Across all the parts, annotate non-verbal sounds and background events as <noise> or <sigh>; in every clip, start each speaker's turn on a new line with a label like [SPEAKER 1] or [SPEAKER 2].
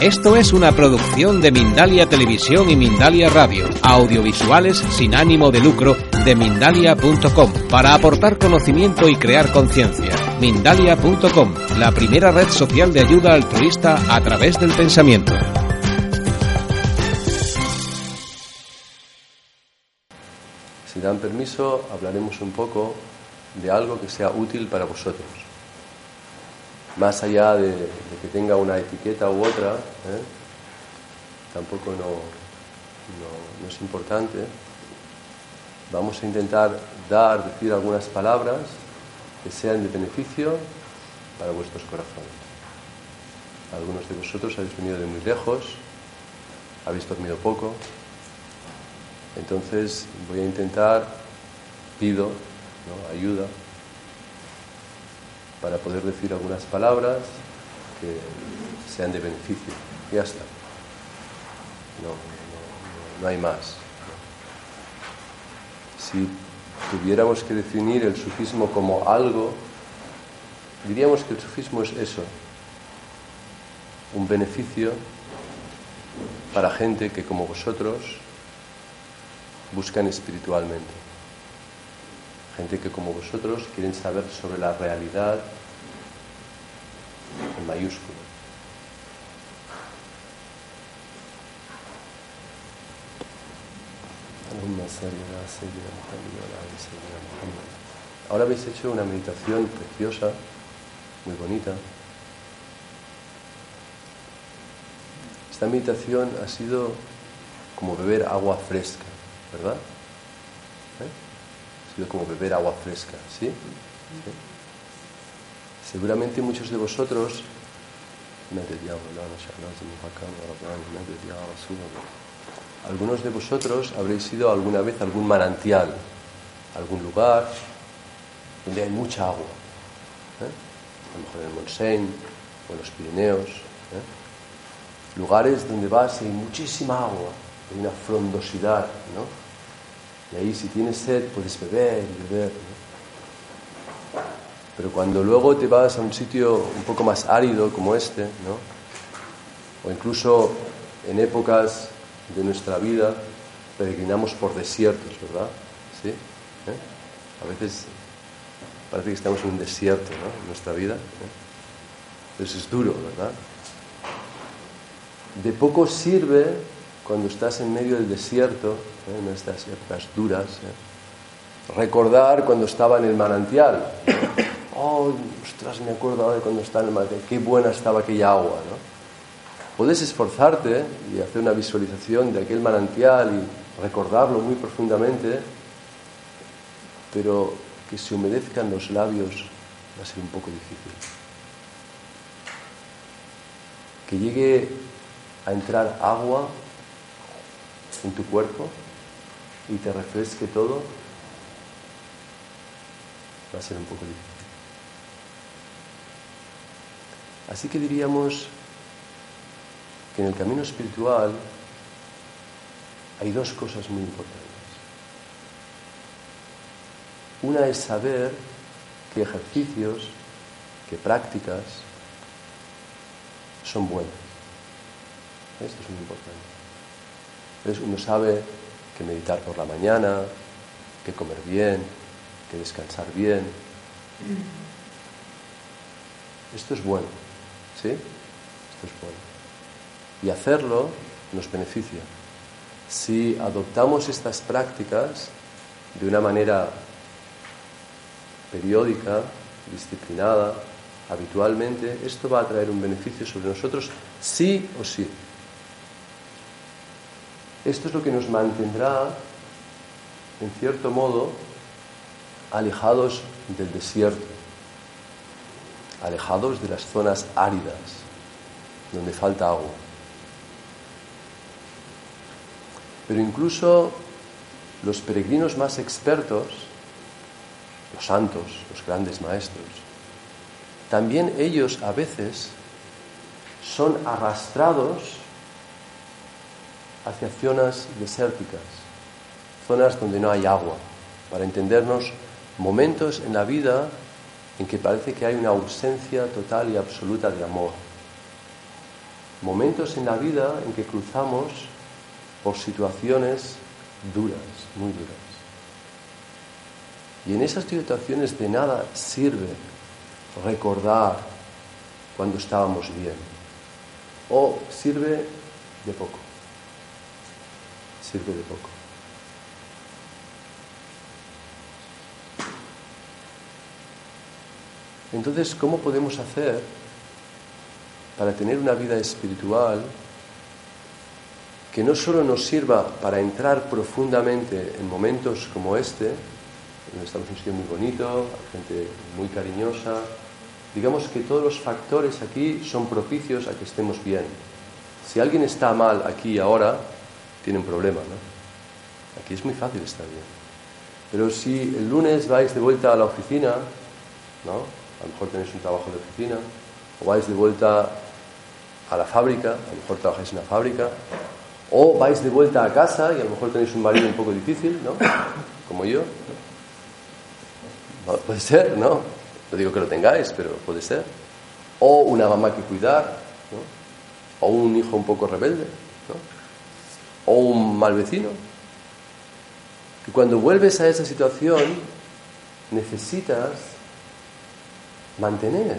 [SPEAKER 1] Esto es una producción de Mindalia Televisión y Mindalia Radio, audiovisuales sin ánimo de lucro de mindalia.com, para aportar conocimiento y crear conciencia. Mindalia.com, la primera red social de ayuda altruista a través del pensamiento.
[SPEAKER 2] Si dan permiso, hablaremos un poco de algo que sea útil para vosotros. Más allá de, que tenga una etiqueta u otra, ¿eh? tampoco no, no, es importante. Vamos a intentar dar, decir algunas palabras que sean de beneficio para vuestros corazones. Algunos de vosotros habéis venido de muy lejos, habéis dormido poco, entonces voy a intentar, pido ayuda para poder decir algunas palabras que sean de beneficio. Ya está. No, no, no hay más. Si tuviéramos que definir el sufismo como algo, diríamos que el sufismo es eso, un beneficio para gente que como vosotros buscan espiritualmente. Gente que como vosotros quieren saber sobre la realidad en mayúscula. Ahora habéis hecho una meditación preciosa, muy bonita. Esta meditación ha sido como beber agua fresca, ¿verdad? Sido como beber agua fresca, ¿sí? ¿Sí? Seguramente muchos de vosotros algunos de vosotros habréis ido alguna vez algún manantial, algún lugar donde hay mucha agua. ¿eh? A lo mejor en el Montseny o en los Pirineos. ¿eh? Lugares donde vas y hay muchísima agua, hay una frondosidad, ¿no? Y ahí si tienes sed puedes beber y beber. Pero cuando luego te vas a un sitio un poco más árido como este, ¿no? O incluso en épocas de nuestra vida peregrinamos por desiertos, ¿verdad? ¿Sí? ¿Eh? A veces parece que estamos en un desierto ¿no? en nuestra vida. ¿eh? Entonces es duro, ¿verdad? De poco sirve cuando estás en medio del desierto, ¿eh? en estas épocas duras, recordar cuando estaba en el manantial. Oh, ostras, me acuerdo ahora de cuando estaba en el manantial, qué buena estaba aquella agua, ¿no? Puedes esforzarte y hacer una visualización de aquel manantial y recordarlo muy profundamente, pero que se humedezcan los labios va a ser un poco difícil. Que llegue a entrar agua en tu cuerpo y te refresque todo va a ser un poco difícil. Así que diríamos que en el camino espiritual hay dos cosas muy importantes. Una es saber qué ejercicios, qué prácticas son buenas. Esto es muy importante. Entonces uno sabe que meditar por la mañana, que comer bien, que descansar bien. Esto es bueno, ¿sí? Esto es bueno. Y hacerlo nos beneficia. Si adoptamos estas prácticas de una manera periódica, disciplinada, habitualmente, esto va a traer un beneficio sobre nosotros sí o sí. Esto es lo que nos mantendrá, en cierto modo, alejados del desierto, alejados de las zonas áridas, donde falta agua. Pero incluso los peregrinos más expertos, los santos, los grandes maestros, también ellos a veces son arrastrados hacia zonas desérticas, zonas donde no hay agua, para entendernos, momentos en la vida en que parece que hay una ausencia total y absoluta de amor. momentos en la vida en que cruzamos por situaciones duras, muy duras. Y en esas situaciones de nada sirve recordar cuando estábamos bien. O sirve de poco. Sirve de poco. Entonces, ¿cómo podemos hacer para tener una vida espiritual que no solo nos sirva para entrar profundamente en momentos como este, donde estamos en un sitio muy bonito, gente muy cariñosa, digamos que todos los factores aquí son propicios a que estemos bien. Si alguien está mal aquí ahora, tiene un problema, ¿no? Aquí es muy fácil estar bien. Pero si el lunes vais de vuelta a la oficina, ¿no? A lo mejor tenéis un trabajo de oficina, o vais de vuelta a la fábrica, a lo mejor trabajáis en la fábrica, o vais de vuelta a casa y a lo mejor tenéis un marido un poco difícil, ¿no? Como yo. Puede ser, ¿no? No digo que lo tengáis, pero puede ser. O una mamá que cuidar, ¿no? O un hijo un poco rebelde, ¿no? O un mal vecino. Que cuando vuelves a esa situación necesitas mantener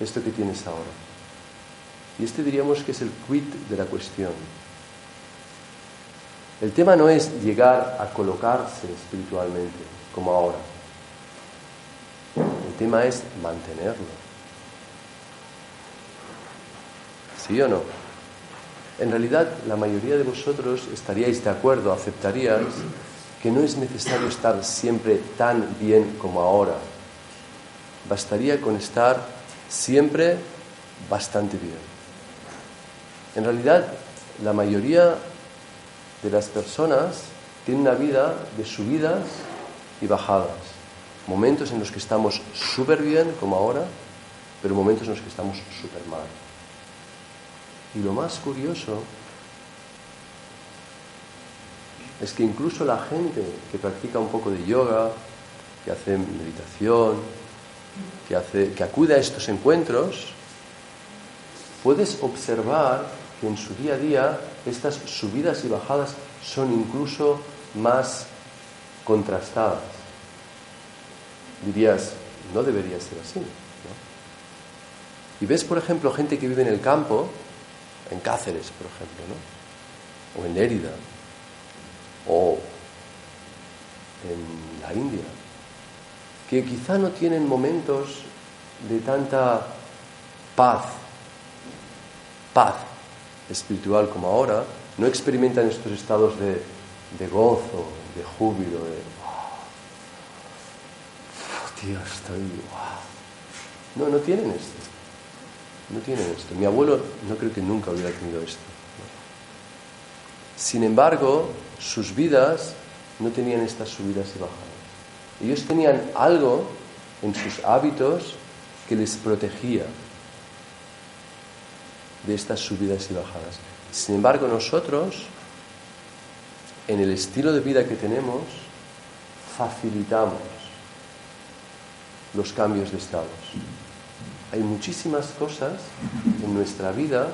[SPEAKER 2] esto que tienes ahora. Y este diríamos que es el quid de la cuestión. El tema no es llegar a colocarse espiritualmente, como ahora. El tema es mantenerlo. ¿Sí o no? En realidad, la mayoría de vosotros estaríais de acuerdo, aceptaríais que no es necesario estar siempre tan bien como ahora. Bastaría con estar siempre bastante bien. En realidad, la mayoría de las personas tienen una vida de subidas y bajadas. Momentos en los que estamos súper bien, como ahora, pero momentos en los que estamos súper mal. Y lo más curioso es que incluso la gente que practica un poco de yoga, que hace meditación, que, hace, que acude a estos encuentros, puedes observar en su día a día estas subidas y bajadas son incluso más contrastadas. Dirías, no debería ser así. Y ves, por ejemplo, gente que vive en el campo, en Cáceres, por ejemplo, ¿no? o en Lérida, o en la India, que quizá no tienen momentos de tanta paz, paz, espiritual como ahora, no experimentan estos estados de, gozo, de júbilo, de tío, estoy No, no tienen esto. No tienen esto. Mi abuelo no creo que nunca hubiera tenido esto. Sin embargo, sus vidas no tenían estas subidas y bajadas. Ellos tenían algo en sus hábitos que les protegía, de estas subidas y bajadas. Sin embargo, nosotros, en el estilo de vida que tenemos, facilitamos los cambios de estados. Hay muchísimas cosas en nuestra vida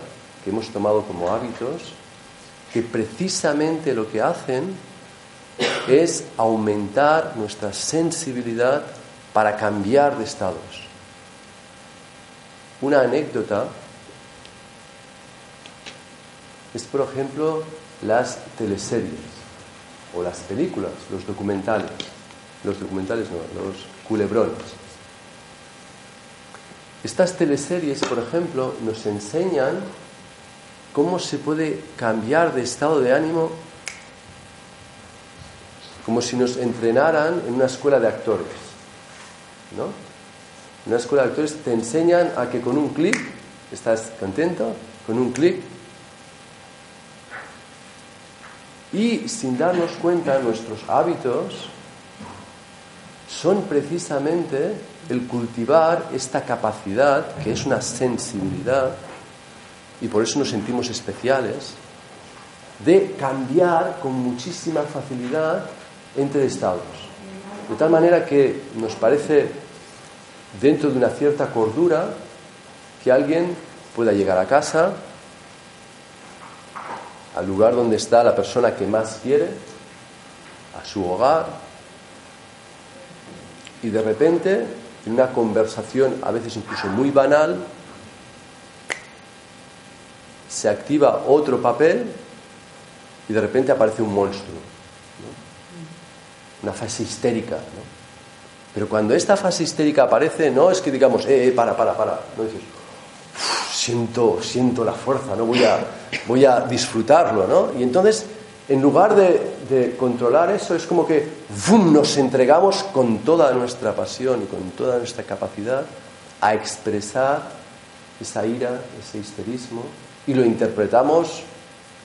[SPEAKER 2] que hemos tomado como hábitos que precisamente lo que hacen es aumentar nuestra sensibilidad para cambiar de estados. Una anécdota es, por ejemplo, las teleseries o las películas, los documentales. Los documentales no, los culebrones. Estas teleseries, por ejemplo, nos enseñan cómo se puede cambiar de estado de ánimo como si nos entrenaran en una escuela de actores. ¿No? En una escuela de actores te enseñan a que con un clic, estás contento, con un clic Y sin darnos cuenta, nuestros hábitos son precisamente el cultivar esta capacidad, que es una sensibilidad, y por eso nos sentimos especiales, de cambiar con muchísima facilidad entre estados. De tal manera que nos parece, dentro de una cierta cordura, que alguien pueda llegar a casa al lugar donde está la persona que más quiere, a su hogar, y de repente, en una conversación a veces incluso muy banal, se activa otro papel y de repente aparece un monstruo, una fase histérica. Pero cuando esta fase histérica aparece, no es que digamos, eh, eh para, para, para, no dices, siento, siento la fuerza, ¿no? voy, a, voy a disfrutarlo, ¿no? Y entonces, en lugar de, controlar eso, es como que nos entregamos con toda nuestra pasión y con toda nuestra capacidad a expresar esa ira, ese histerismo, y lo interpretamos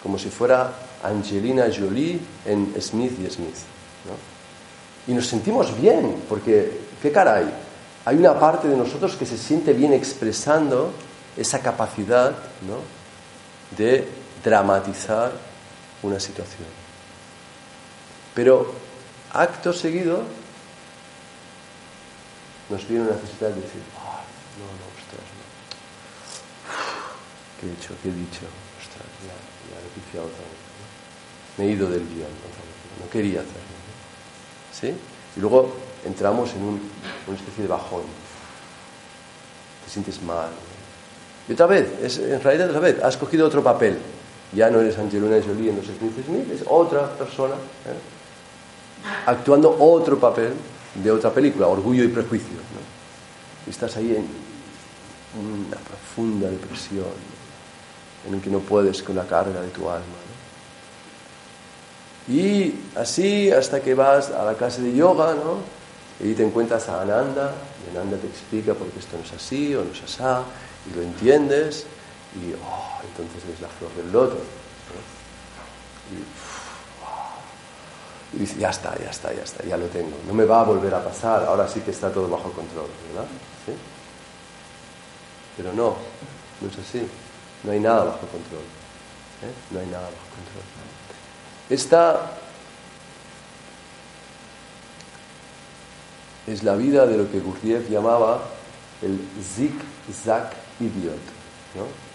[SPEAKER 2] como si fuera Angelina Jolie en Smith y Smith. ¿no? Y nos sentimos bien, porque, ¿qué caray? Hay una parte de nosotros que se siente bien expresando esa capacidad ¿no? de dramatizar una situación. Pero acto seguido nos viene una necesidad de decir, no, no, ostras, no. ¿Qué he dicho? ¿Qué he dicho? Ostras, ya, ya he otra vez. Me he ido del guion, no, quería hacerlo. ¿Sí? Y luego entramos en un, una especie de bajón. Te sientes mal, y otra vez, es, en realidad otra vez, has cogido otro papel. Ya no eres Angelina Jolie en los Smith Smith, es otra persona ¿eh? actuando otro papel de otra película, Orgullo y Prejuicio. Estás ahí en una profunda depresión, en el que no puedes con la carga de tu alma. Y así hasta que vas a la clase de yoga, ¿no? y te encuentras a Ananda, y Ananda te explica por qué esto no es así o no es así, y lo entiendes y oh, entonces ves la flor del loto. Y, dices, ya está, ya está, ya está, ya lo tengo. No me va a volver a pasar, ahora sí que está todo bajo control, ¿verdad? Pero no, no es así. No hay nada bajo control. ¿eh? No hay nada bajo control. Esta es la vida de lo que Gurdjieff llamaba el zig-zag idiot, ¿no?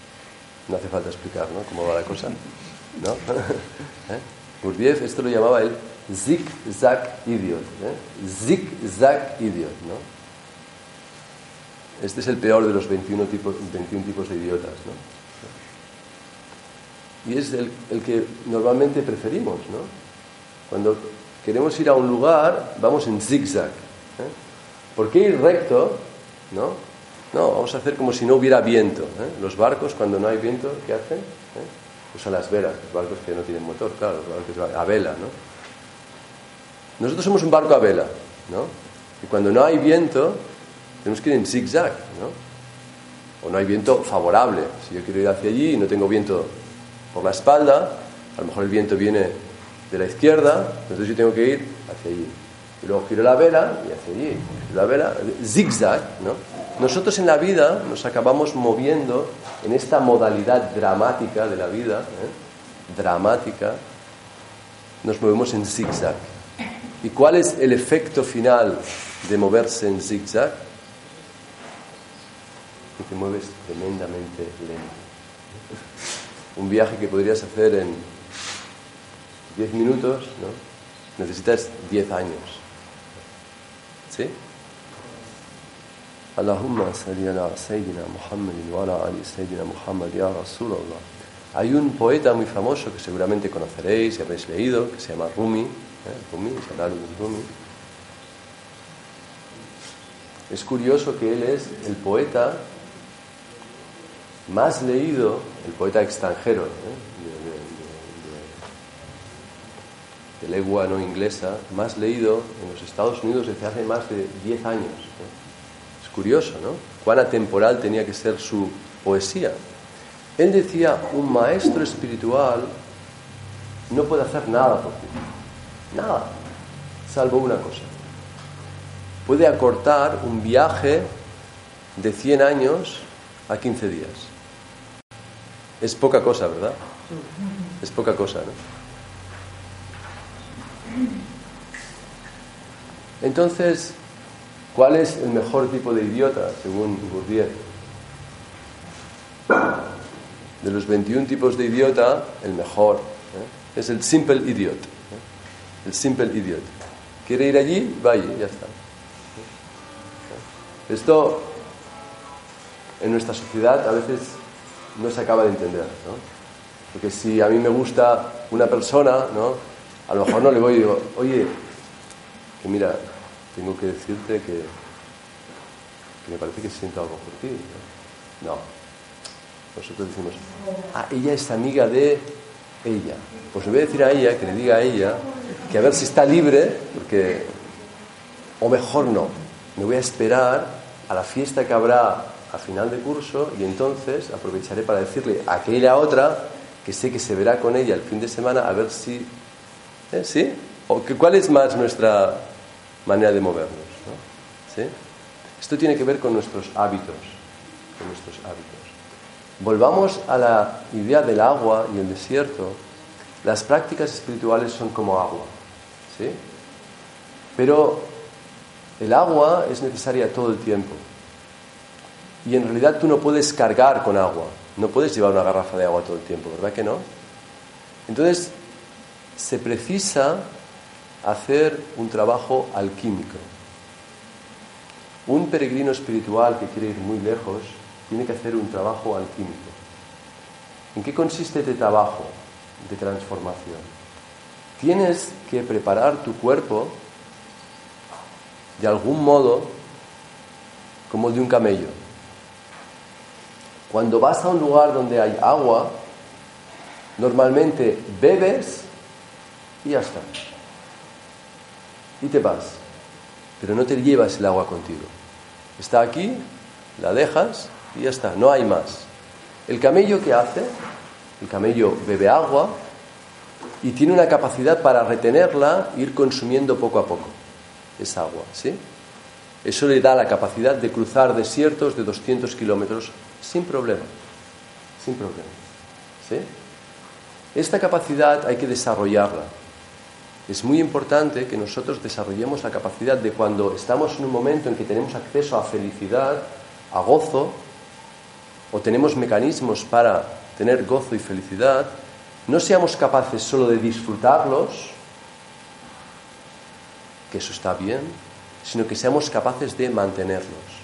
[SPEAKER 2] No hace falta explicar, ¿no? Cómo va la cosa, ¿no? <laughs> ¿Eh? Gurdjieff esto lo llamaba el zig-zag idiot, ¿eh? zig-zag idiot, ¿no? Este es el peor de los 21 tipos, 21 tipos de idiotas, ¿no? Y es el, el que normalmente preferimos, ¿no? Cuando queremos ir a un lugar, vamos en zigzag. ¿eh? ¿Por qué ir recto? ¿no? No, vamos a hacer como si no hubiera viento. ¿eh? Los barcos, cuando no hay viento, ¿qué hacen? ¿Eh? Usan las velas, los barcos que no tienen motor, claro, los barcos a vela, ¿no? Nosotros somos un barco a vela, ¿no? Y cuando no hay viento, tenemos que ir en zigzag, ¿no? O no hay viento favorable. Si yo quiero ir hacia allí y no tengo viento por la espalda, a lo mejor el viento viene de la izquierda, entonces yo tengo que ir hacia allí. Y luego giro la vela y hacia allí. La vela, zigzag, ¿no? Nosotros en la vida nos acabamos moviendo en esta modalidad dramática de la vida, ¿eh? dramática, nos movemos en zigzag. ¿Y cuál es el efecto final de moverse en zigzag? Que te mueves tremendamente lento. Un viaje que podrías hacer en 10 minutos, ¿no? necesitas 10 años. ¿Sí? Sayyidina Muhammad wa ala Sayyidina Muhammad ya. Hay un poeta muy famoso que seguramente conoceréis y habréis leído, que se llama Rumi, ¿eh? Rumi, Rumi. Es curioso que él es el poeta más leído, el poeta extranjero, ¿eh? de, de, lengua no inglesa, más leído en los Estados Unidos desde hace más de 10 años. ¿eh? Curioso, ¿no? Cuán atemporal tenía que ser su poesía. Él decía, un maestro espiritual no puede hacer nada por ti. Nada. Salvo una cosa. Puede acortar un viaje de 100 años a 15 días. Es poca cosa, ¿verdad? Es poca cosa, ¿no? Entonces, ¿Cuál es el mejor tipo de idiota, según Gurdjieff? de los 21 tipos de idiota, el mejor. ¿eh? Es el simple idiot. ¿eh? El simple idiot. ¿Quiere ir allí? Vaya, ya está. Esto en nuestra sociedad a veces no se acaba de entender. ¿no? Porque si a mí me gusta una persona, ¿no? a lo mejor no le voy y digo, oye, que mira, tengo que decirte que, que me parece que siento algo por ti. No. Nosotros decimos, ah, ella es amiga de ella. Pues le voy a decir a ella, que le diga a ella, que a ver si está libre, porque, o mejor no, me voy a esperar a la fiesta que habrá a final de curso y entonces aprovecharé para decirle a aquella otra que sé que se verá con ella el fin de semana a ver si... ¿eh? ¿Sí? ¿O que, ¿Cuál es más nuestra manera de movernos? ¿Sí? Esto tiene que ver con nuestros hábitos, con nuestros hábitos. Volvamos a la idea del agua y el desierto. Las prácticas espirituales son como agua, ¿sí? Pero el agua es necesaria todo el tiempo. Y en realidad tú no puedes cargar con agua, no puedes llevar una garrafa de agua todo el tiempo, ¿verdad que no? Entonces, se precisa hacer un trabajo alquímico. Un peregrino espiritual que quiere ir muy lejos tiene que hacer un trabajo alquímico. ¿En qué consiste este trabajo de transformación? Tienes que preparar tu cuerpo de algún modo como de un camello. Cuando vas a un lugar donde hay agua, normalmente bebes y ya está. Y te vas. Pero no te llevas el agua contigo. Está aquí, la dejas y ya está, no hay más. El camello que hace, el camello bebe agua y tiene una capacidad para retenerla, ir consumiendo poco a poco esa agua, ¿sí? Eso le da la capacidad de cruzar desiertos de 200 kilómetros sin problema, sin problema, ¿sí? Esta capacidad hay que desarrollarla. Es muy importante que nosotros desarrollemos la capacidad de cuando estamos en un momento en que tenemos acceso a felicidad, a gozo, o tenemos mecanismos para tener gozo y felicidad, no seamos capaces solo de disfrutarlos, que eso está bien, sino que seamos capaces de mantenerlos.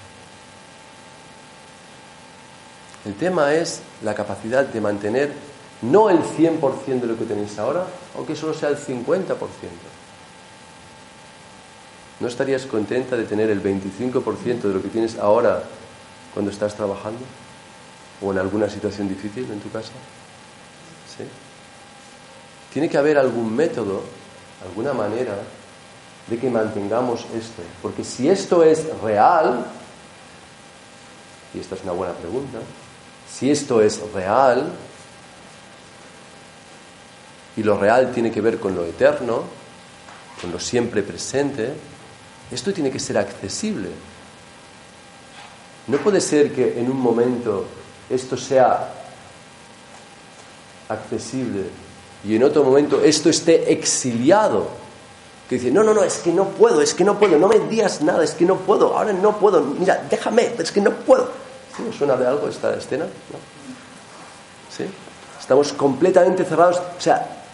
[SPEAKER 2] El tema es la capacidad de mantener no el 100% de lo que tenéis ahora, aunque solo sea el 50%. ¿No estarías contenta de tener el 25% de lo que tienes ahora cuando estás trabajando? ¿O en alguna situación difícil en tu casa? ¿Sí? Tiene que haber algún método, alguna manera de que mantengamos esto. Porque si esto es real, y esta es una buena pregunta, si esto es real, y lo real tiene que ver con lo eterno, con lo siempre presente, esto tiene que ser accesible. No puede ser que en un momento esto sea accesible y en otro momento esto esté exiliado que dice, no, no, no, es que no puedo, es que no puedo, no me digas nada, es que no puedo, ahora no puedo, mira, déjame, es que no puedo. ¿Sí? suena de algo esta escena? ¿Sí? Estamos completamente cerrados, o sea,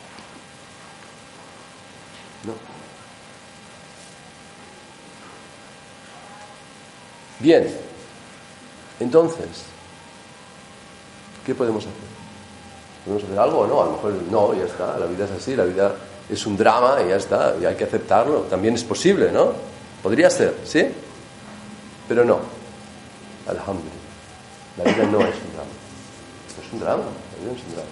[SPEAKER 2] Bien, entonces, ¿qué podemos hacer? ¿Podemos hacer algo o no? A lo mejor no, ya está, la vida es así, la vida es un drama y ya está, y hay que aceptarlo. También es posible, ¿no? Podría ser, ¿sí? Pero no. Alhamdulillah. La vida no es un drama. No es un drama, la vida no es un drama.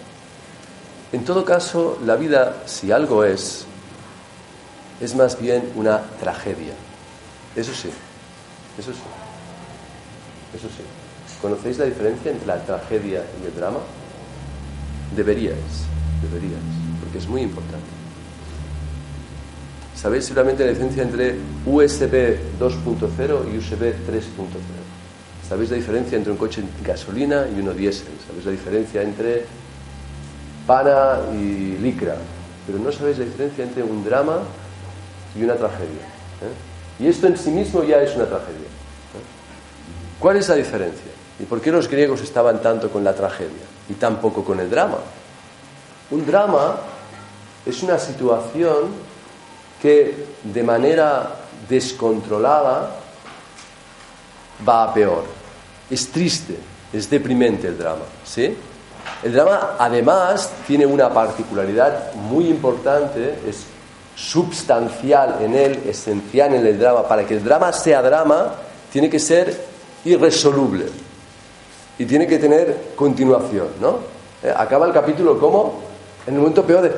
[SPEAKER 2] En todo caso, la vida, si algo es, es más bien una tragedia. Eso sí, eso sí, eso sí. ¿Conocéis la diferencia entre la tragedia y el drama? Deberíais, deberíais, porque es muy importante. ¿Sabéis seguramente la diferencia entre USB 2.0 y USB 3.0? ¿Sabéis la diferencia entre un coche gasolina y uno diésel? ¿Sabéis la diferencia entre pana y licra? Pero no sabéis la diferencia entre un drama y una tragedia. ¿eh? Y esto en sí mismo ya es una tragedia. ¿Cuál es la diferencia? ¿Y por qué los griegos estaban tanto con la tragedia? y tampoco con el drama. Un drama es una situación que de manera descontrolada va a peor. Es triste, es deprimente el drama, ¿sí? El drama además tiene una particularidad muy importante, es substancial en él, esencial en el drama. Para que el drama sea drama, tiene que ser irresoluble y tiene que tener continuación, ¿no? Eh, acaba el capítulo como en el momento peor de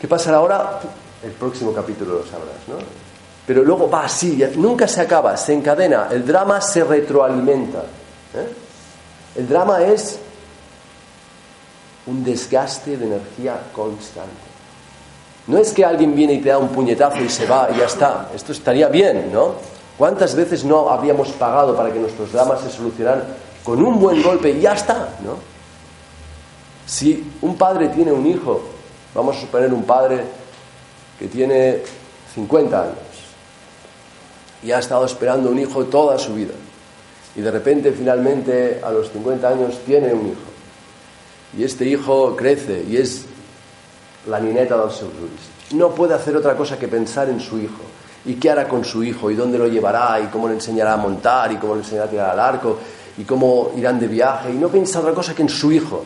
[SPEAKER 2] ¿qué pasará ahora? El próximo capítulo lo sabrás, ¿no? Pero luego va así, nunca se acaba, se encadena, el drama se retroalimenta. ¿eh? El drama es un desgaste de energía constante. No es que alguien viene y te da un puñetazo y se va y ya está. Esto estaría bien, ¿no? ¿Cuántas veces no habríamos pagado para que nuestros dramas se solucionaran con un buen golpe y ya está, ¿no? Si un padre tiene un hijo, vamos a suponer un padre que tiene 50 años y ha estado esperando un hijo toda su vida y de repente finalmente a los 50 años tiene un hijo y este hijo crece y es la nineta del seu No puede hacer otra cosa que pensar en su hijo. ¿Y qué hará con su hijo? ¿Y dónde lo llevará? ¿Y cómo le enseñará a montar? ¿Y cómo le enseñará a tirar al arco? ¿Y cómo irán de viaje? Y no piensa otra cosa que en su hijo.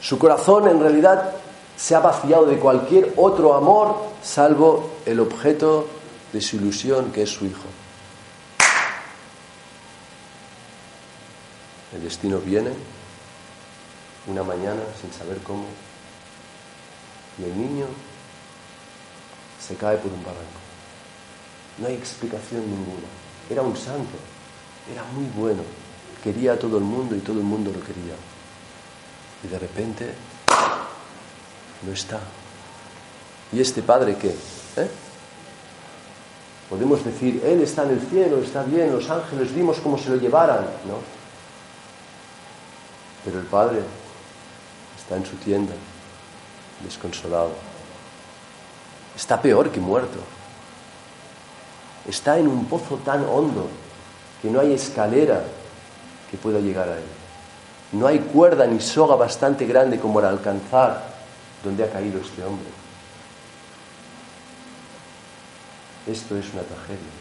[SPEAKER 2] Su corazón en realidad se ha vaciado de cualquier otro amor salvo el objeto de su ilusión que es su hijo. El destino viene una mañana sin saber cómo y el niño se cae por un barranco. No hay explicación ninguna. Era un santo, era muy bueno, quería a todo el mundo y todo el mundo lo quería. Y de repente no está. ¿Y este padre qué? ¿Eh? Podemos decir, Él está en el cielo, está bien, los ángeles vimos cómo se lo llevaran, ¿no? Pero el padre está en su tienda, desconsolado. Está peor que muerto. Está en un pozo tan hondo que no hay escalera que pueda llegar a él. No hay cuerda ni soga bastante grande como para alcanzar donde ha caído este hombre. Esto es una tragedia.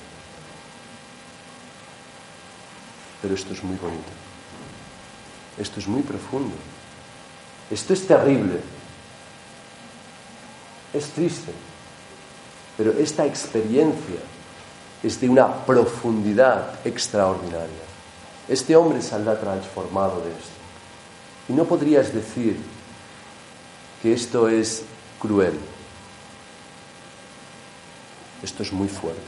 [SPEAKER 2] Pero esto es muy bonito. Esto es muy profundo. Esto es terrible. Es triste. Pero esta experiencia es de una profundidad extraordinaria. Este hombre saldrá transformado de esto. Y no podrías decir que esto es cruel. Esto es muy fuerte.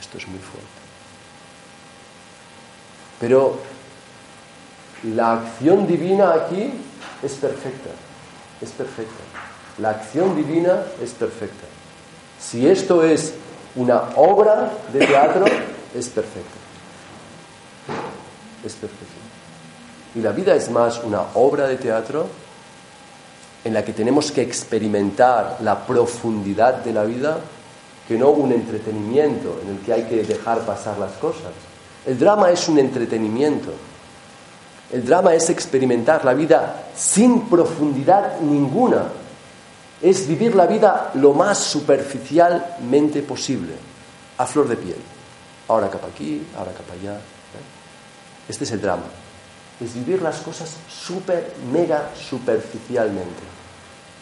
[SPEAKER 2] Esto es muy fuerte. Pero la acción divina aquí es perfecta. Es perfecta. La acción divina es perfecta. Si esto es una obra de teatro, es perfecta. Es perfecta. Y la vida es más una obra de teatro en la que tenemos que experimentar la profundidad de la vida que no un entretenimiento en el que hay que dejar pasar las cosas. El drama es un entretenimiento. El drama es experimentar la vida sin profundidad ninguna. Es vivir la vida lo más superficialmente posible, a flor de piel. Ahora capa aquí, ahora capa allá. ¿eh? Este es el drama. Es vivir las cosas súper, mega superficialmente.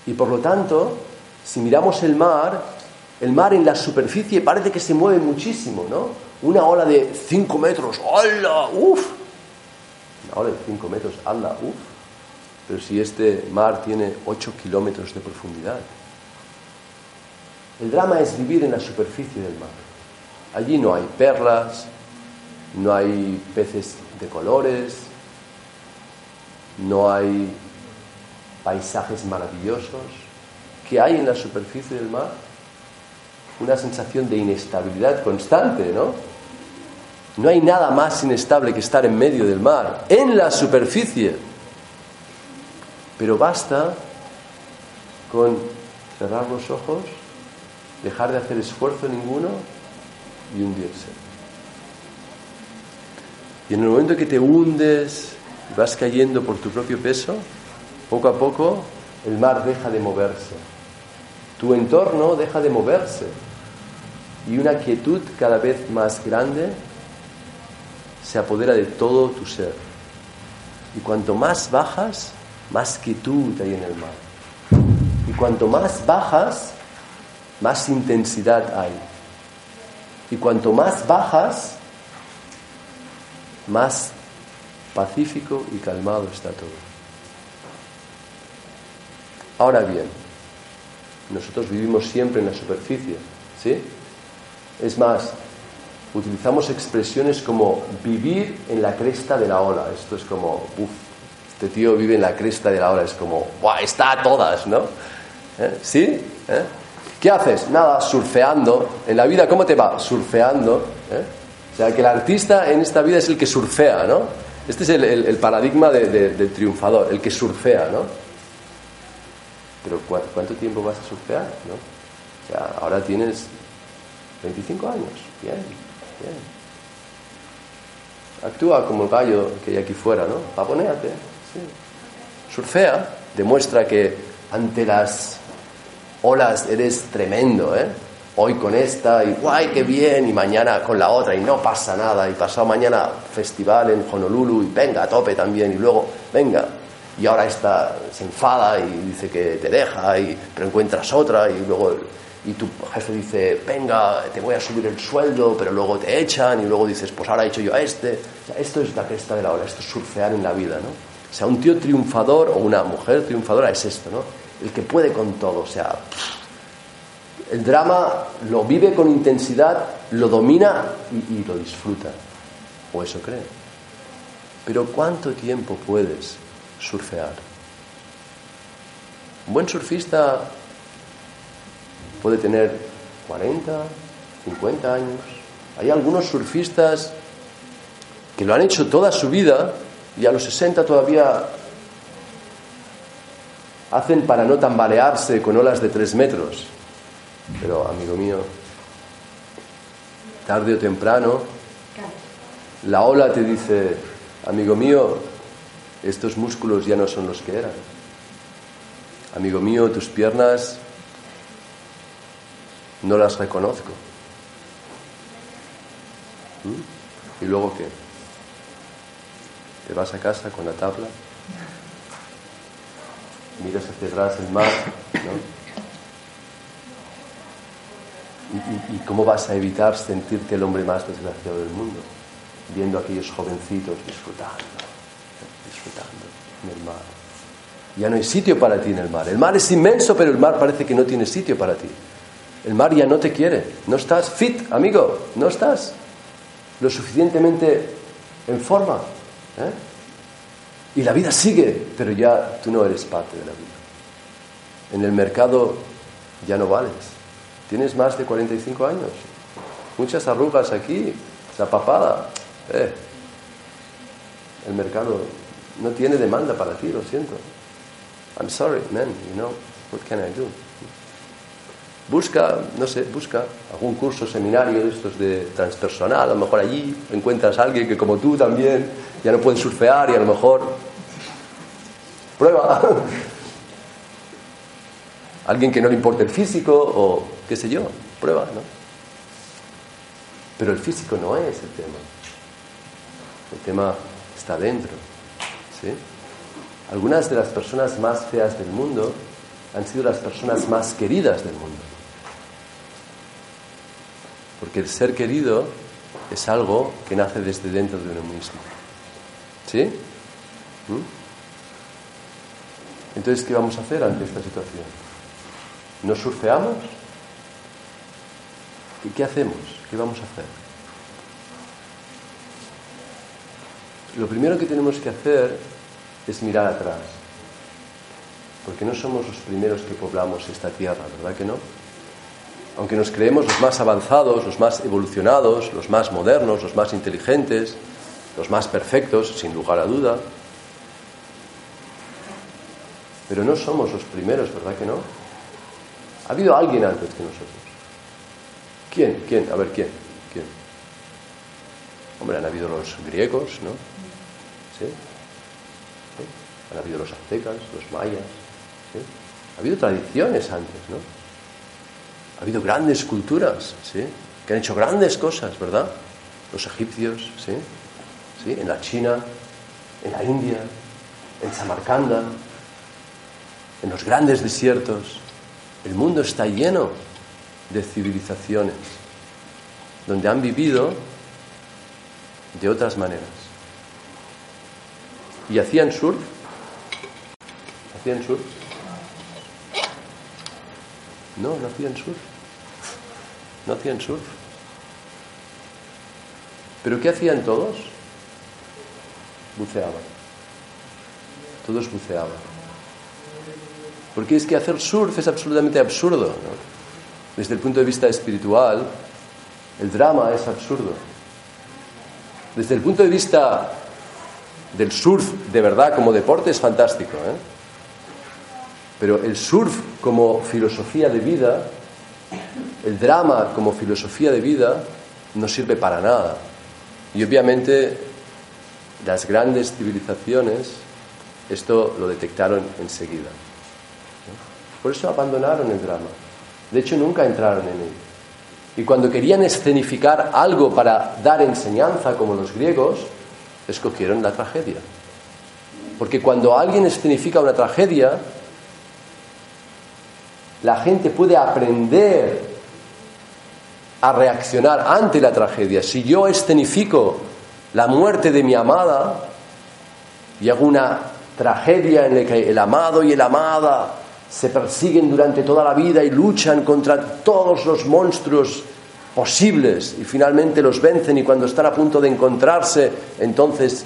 [SPEAKER 2] Y por lo tanto, si miramos el mar, el mar en la superficie parece que se mueve muchísimo, ¿no? Una ola de 5 metros, ¡hola! ¡Uf! ahora de 5 metros, anda, uff, pero si este mar tiene 8 kilómetros de profundidad. El drama es vivir en la superficie del mar. Allí no hay perlas, no hay peces de colores, no hay paisajes maravillosos. ¿Qué hay en la superficie del mar? Una sensación de inestabilidad constante, ¿no? No hay nada más inestable que estar en medio del mar, en la superficie. Pero basta con cerrar los ojos, dejar de hacer esfuerzo ninguno y hundirse. Y en el momento que te hundes vas cayendo por tu propio peso, poco a poco el mar deja de moverse. Tu entorno deja de moverse. Y una quietud cada vez más grande se apodera de todo tu ser. Y cuanto más bajas, más quietud hay en el mar. Y cuanto más bajas, más intensidad hay. Y cuanto más bajas, más pacífico y calmado está todo. Ahora bien, nosotros vivimos siempre en la superficie, ¿sí? Es más, utilizamos expresiones como vivir en la cresta de la ola. Esto es como, uff, este tío vive en la cresta de la ola, es como, ¡buah! Está a todas, ¿no? ¿Eh? ¿Sí? ¿Eh? ¿Qué haces? Nada, surfeando. En la vida, ¿cómo te va? Surfeando. ¿eh? O sea, que el artista en esta vida es el que surfea, ¿no? Este es el, paradigma del triunfador, el que surfea, ¿no? Pero ¿cuánto tiempo vas a surfear, no? O sea, ahora tienes 25 años. Bien, bien. Actúa como el gallo que hay aquí fuera, ¿no? Paponéate. Surfea, demuestra que ante las olas eres tremendo, ¿eh? hoy con esta y guay, qué bien, y mañana con la otra y no pasa nada, y pasado mañana festival en Honolulu y venga, a tope también, y luego venga, y ahora esta se enfada y dice que te deja, y, pero encuentras otra, y luego y tu jefe dice, venga, te voy a subir el sueldo, pero luego te echan, y luego dices, pues ahora he hecho yo a este. esto es la cresta de la ola, esto es surfear en la vida, ¿no? O sea, un tío triunfador o una mujer triunfadora es esto, ¿no? El que puede con todo, o sea, el drama lo vive con intensidad, lo domina y, lo disfruta. O eso cree. Pero ¿cuánto tiempo puedes surfear? Un buen surfista puede tener 40, 50 años. Hay algunos surfistas que lo han hecho toda su vida y a los 60 todavía hacen para no tambalearse con olas de 3 metros. Pero, amigo mío, tarde o temprano, la ola te dice, amigo mío, estos músculos ya no son los que eran. Amigo mío, tus piernas no las reconozco. ¿Mm? ¿Y luego qué? Te vas a casa con la tabla, miras hacia atrás el mar, ¿no? ¿Y, cómo vas a evitar sentirte el hombre más desgraciado del mundo? Viendo a aquellos jovencitos disfrutando, disfrutando en el mar. Ya no hay sitio para ti en el mar. El mar es inmenso, pero el mar parece que no tiene sitio para ti. El mar ya no te quiere. No estás fit, amigo. No estás lo suficientemente en forma. ¿Eh? Y la vida sigue, pero ya tú no eres parte de la vida. En el mercado ya no vales. Tienes más de 45 años. Muchas arrugas aquí, esa papada. Eh. El mercado no tiene demanda para ti, lo siento. I'm sorry, man, you know, what can I do? Busca, no sé, busca algún curso, seminario de estos de transpersonal. A lo mejor allí encuentras a alguien que, como tú también, ya no puede surfear y a lo mejor. Prueba. alguien que no le importe el físico o qué sé yo, prueba, ¿no? Pero el físico no es el tema. El tema está dentro. ¿sí? Algunas de las personas más feas del mundo han sido las personas más queridas del mundo. Porque el ser querido es algo que nace desde dentro de uno mismo. ¿Sí? ¿Mm? Entonces, ¿qué vamos a hacer ante esta situación? ¿Nos surfeamos? ¿Y qué hacemos? ¿Qué vamos a hacer? Lo primero que tenemos que hacer es mirar atrás, porque no somos los primeros que poblamos esta tierra, ¿verdad que no? Aunque nos creemos los más avanzados, los más evolucionados, los más modernos, los más inteligentes, los más perfectos, sin lugar a duda, pero no somos los primeros, ¿verdad que no? Ha habido alguien antes que nosotros. ¿Quién? ¿Quién? A ver, ¿quién? ¿Quién? Hombre, han habido los griegos, ¿no? ¿Sí? Han habido los aztecas, los mayas. Ha habido tradiciones antes, ¿no? Ha habido grandes culturas, ¿sí? Que han hecho grandes cosas, ¿verdad? Los egipcios, ¿sí? En la China, en la India, en Samarcanda, en los grandes desiertos. El mundo está lleno de civilizaciones donde han vivido de otras maneras. ¿Y hacían surf? ¿Hacían surf? No, no hacían surf. No hacían surf. ¿Pero qué hacían todos? Buceaban. Todos buceaban. Porque es que hacer surf es absolutamente absurdo. Desde el punto de vista espiritual, el drama es absurdo. Desde el punto de vista del surf de verdad como deporte es fantástico. ¿eh? Pero el surf como filosofía de vida, el drama como filosofía de vida, no sirve para nada. Y obviamente las grandes civilizaciones esto lo detectaron enseguida. Por eso abandonaron el drama. De hecho, nunca entraron en él. Y cuando querían escenificar algo para dar enseñanza, como los griegos, escogieron la tragedia. Porque cuando alguien escenifica una tragedia, la gente puede aprender a reaccionar ante la tragedia. Si yo escenifico la muerte de mi amada y hago una tragedia en la que el amado y la amada se persiguen durante toda la vida y luchan contra todos los monstruos posibles y finalmente los vencen y cuando están a punto de encontrarse, entonces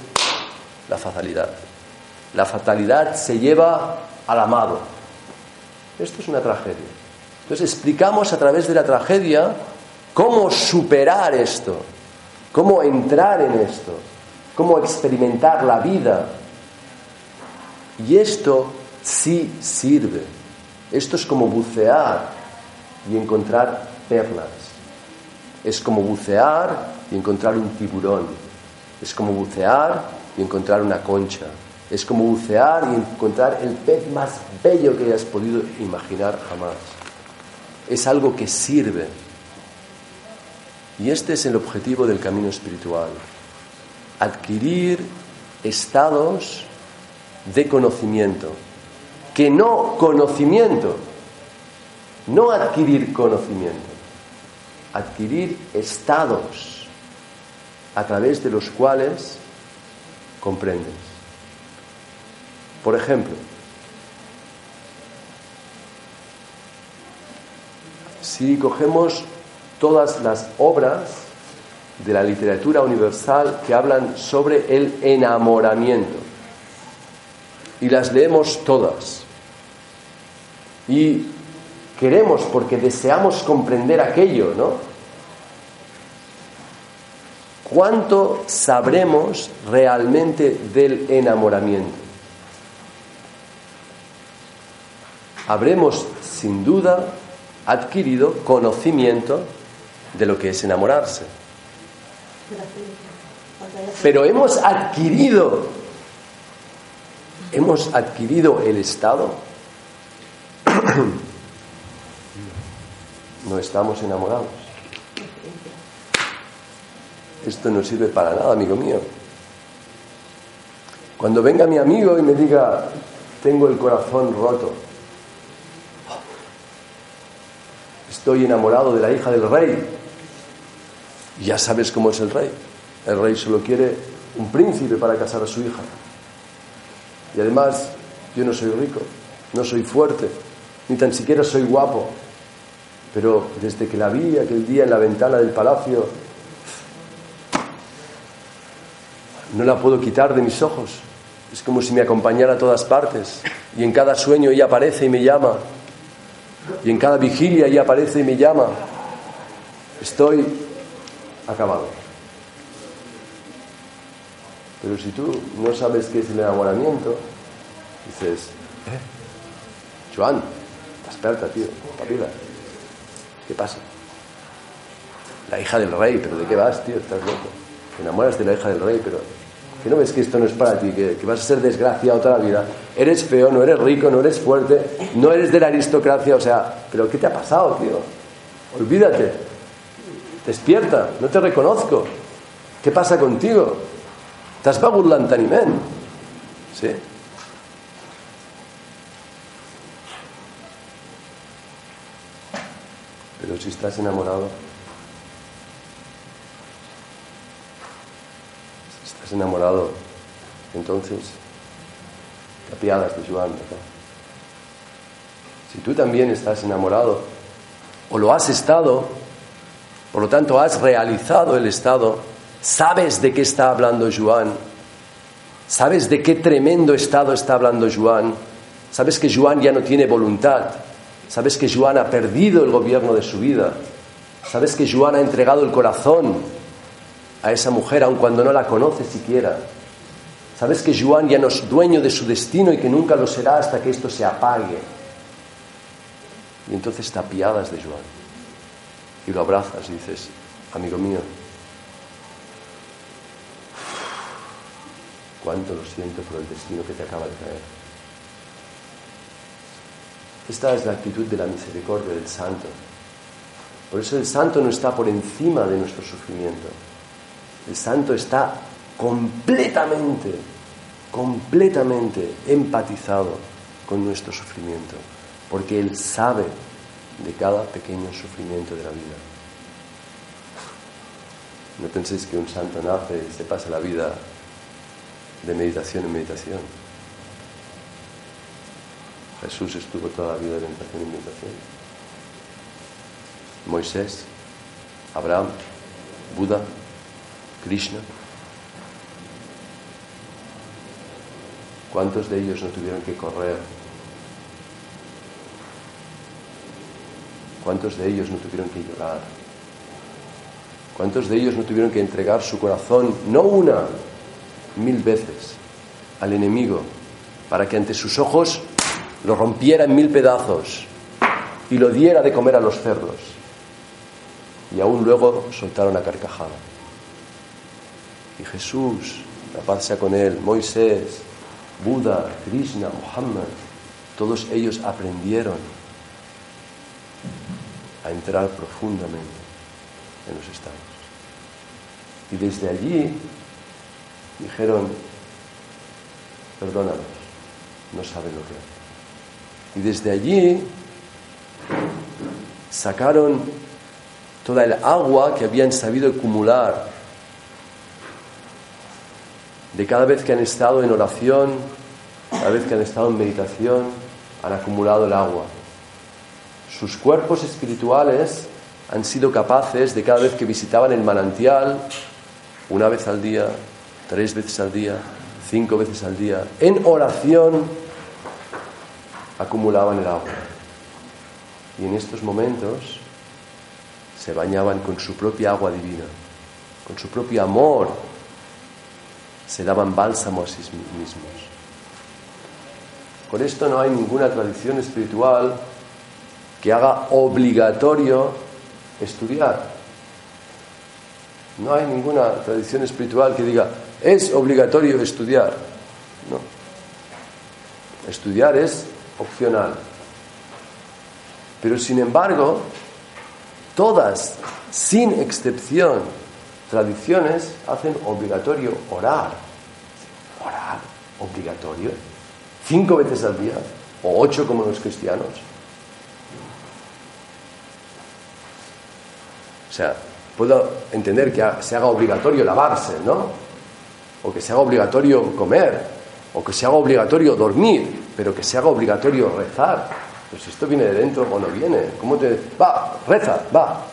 [SPEAKER 2] la fatalidad. La fatalidad se lleva al amado. Esto es una tragedia. Entonces explicamos a través de la tragedia cómo superar esto, cómo entrar en esto, cómo experimentar la vida. Y esto sí sirve. Esto es como bucear y encontrar perlas. Es como bucear y encontrar un tiburón. Es como bucear y encontrar una concha. Es como bucear y encontrar el pez más bello que hayas podido imaginar jamás. Es algo que sirve. Y este es el objetivo del camino espiritual. Adquirir estados de conocimiento que no conocimiento, no adquirir conocimiento, adquirir estados a través de los cuales comprendes. Por ejemplo, si cogemos todas las obras de la literatura universal que hablan sobre el enamoramiento y las leemos todas, y queremos porque deseamos comprender aquello, ¿no? ¿Cuánto sabremos realmente del enamoramiento? Habremos, sin duda, adquirido conocimiento de lo que es enamorarse. Pero hemos adquirido, hemos adquirido el estado no estamos enamorados. Esto no sirve para nada, amigo mío. Cuando venga mi amigo y me diga, tengo el corazón roto, estoy enamorado de la hija del rey, ya sabes cómo es el rey. El rey solo quiere un príncipe para casar a su hija. Y además, yo no soy rico, no soy fuerte, ni tan siquiera soy guapo, pero desde que la vi aquel día en la ventana del palacio, no la puedo quitar de mis ojos. Es como si me acompañara a todas partes. Y en cada sueño ella aparece y me llama. Y en cada vigilia ella aparece y me llama. Estoy acabado. Pero si tú no sabes qué es el enamoramiento, dices, ¿eh? Joan, Desperta, tío, papila. ¿Qué pasa? La hija del rey, pero ¿de qué vas, tío? Estás loco. Te enamoras de la hija del rey, pero que no ves que esto no es para ti, que, que, vas a ser desgraciado toda la vida. Eres feo, no eres rico, no eres fuerte, no eres de la aristocracia, o sea, ¿pero qué te ha pasado, tío? Olvídate. Despierta, no te reconozco. ¿Qué pasa contigo? T'has begut l'enteniment. ¿Sí? Pero si estás enamorado, si estás enamorado, entonces te de Joan, ¿verdad? Si tú también estás enamorado, o lo has estado, por lo tanto has realizado el estado, sabes de qué está hablando Joan, sabes de qué tremendo estado está hablando Joan, sabes que Joan ya no tiene voluntad, sabes que Joan ha perdido el gobierno de su vida, sabes que Joan ha entregado el corazón a esa mujer aun cuando no la conoce siquiera. Sabes que Joan ya no es dueño de su destino y que nunca lo será hasta que esto se apague. Y entonces te apiadas de Joan y lo abrazas y dices, amigo mío, cuánto lo siento por el destino que te acaba de traer. Esta es la actitud de la misericordia del santo. Por eso el santo no está por encima de nuestro sufrimiento. El santo está completamente, completamente empatizado con nuestro sufrimiento porque Él sabe de cada pequeño sufrimiento de la vida. No penséis que un santo nace y se pasa la vida de meditación en meditación. Jesús estuvo toda la vida de meditación en meditación. Moisés, Abraham, Buda, Krishna. ¿Cuántos de ellos no tuvieron que correr ¿Cuántos de ellos no tuvieron que llorar? ¿Cuántos de ellos no tuvieron que entregar su corazón, no una, mil veces, al enemigo, para que ante sus ojos lo rompiera en mil pedazos y lo diera de comer a los cerdos? Y aún luego soltaron a carcajada. Y Jesús, la paz sea con él, Moisés, Buda, Krishna, Muhammad, todos ellos aprendieron a entrar profundamente en los estados. Y desde allí dijeron, perdónanos, no saben lo que hacen. Y desde allí sacaron toda el agua que habían sabido acumular de cada vez que han estado en oración, cada vez que han estado en meditación, han acumulado el agua sus cuerpos espirituales han sido capaces de cada vez que visitaban el manantial, una vez al día, tres veces al día, cinco veces al día, en oración, acumulaban el agua. Y en estos momentos se bañaban con su propia agua divina, con su propio amor, se daban bálsamo a sí mismos. Con esto no hay ninguna tradición espiritual que haga obligatorio estudiar. No hay ninguna tradición espiritual que diga, es obligatorio estudiar. No. Estudiar es opcional. Pero sin embargo, todas, sin excepción, tradiciones hacen obligatorio orar. Orar, obligatorio. Cinco veces al día, o ocho como los cristianos. Sea, puedo entender que se haga obligatorio lavarse, ¿no? O que se haga obligatorio comer, o que se haga obligatorio dormir, pero que se haga obligatorio rezar. Pues esto viene de dentro o no viene. ¿Cómo te.? Va, reza, va.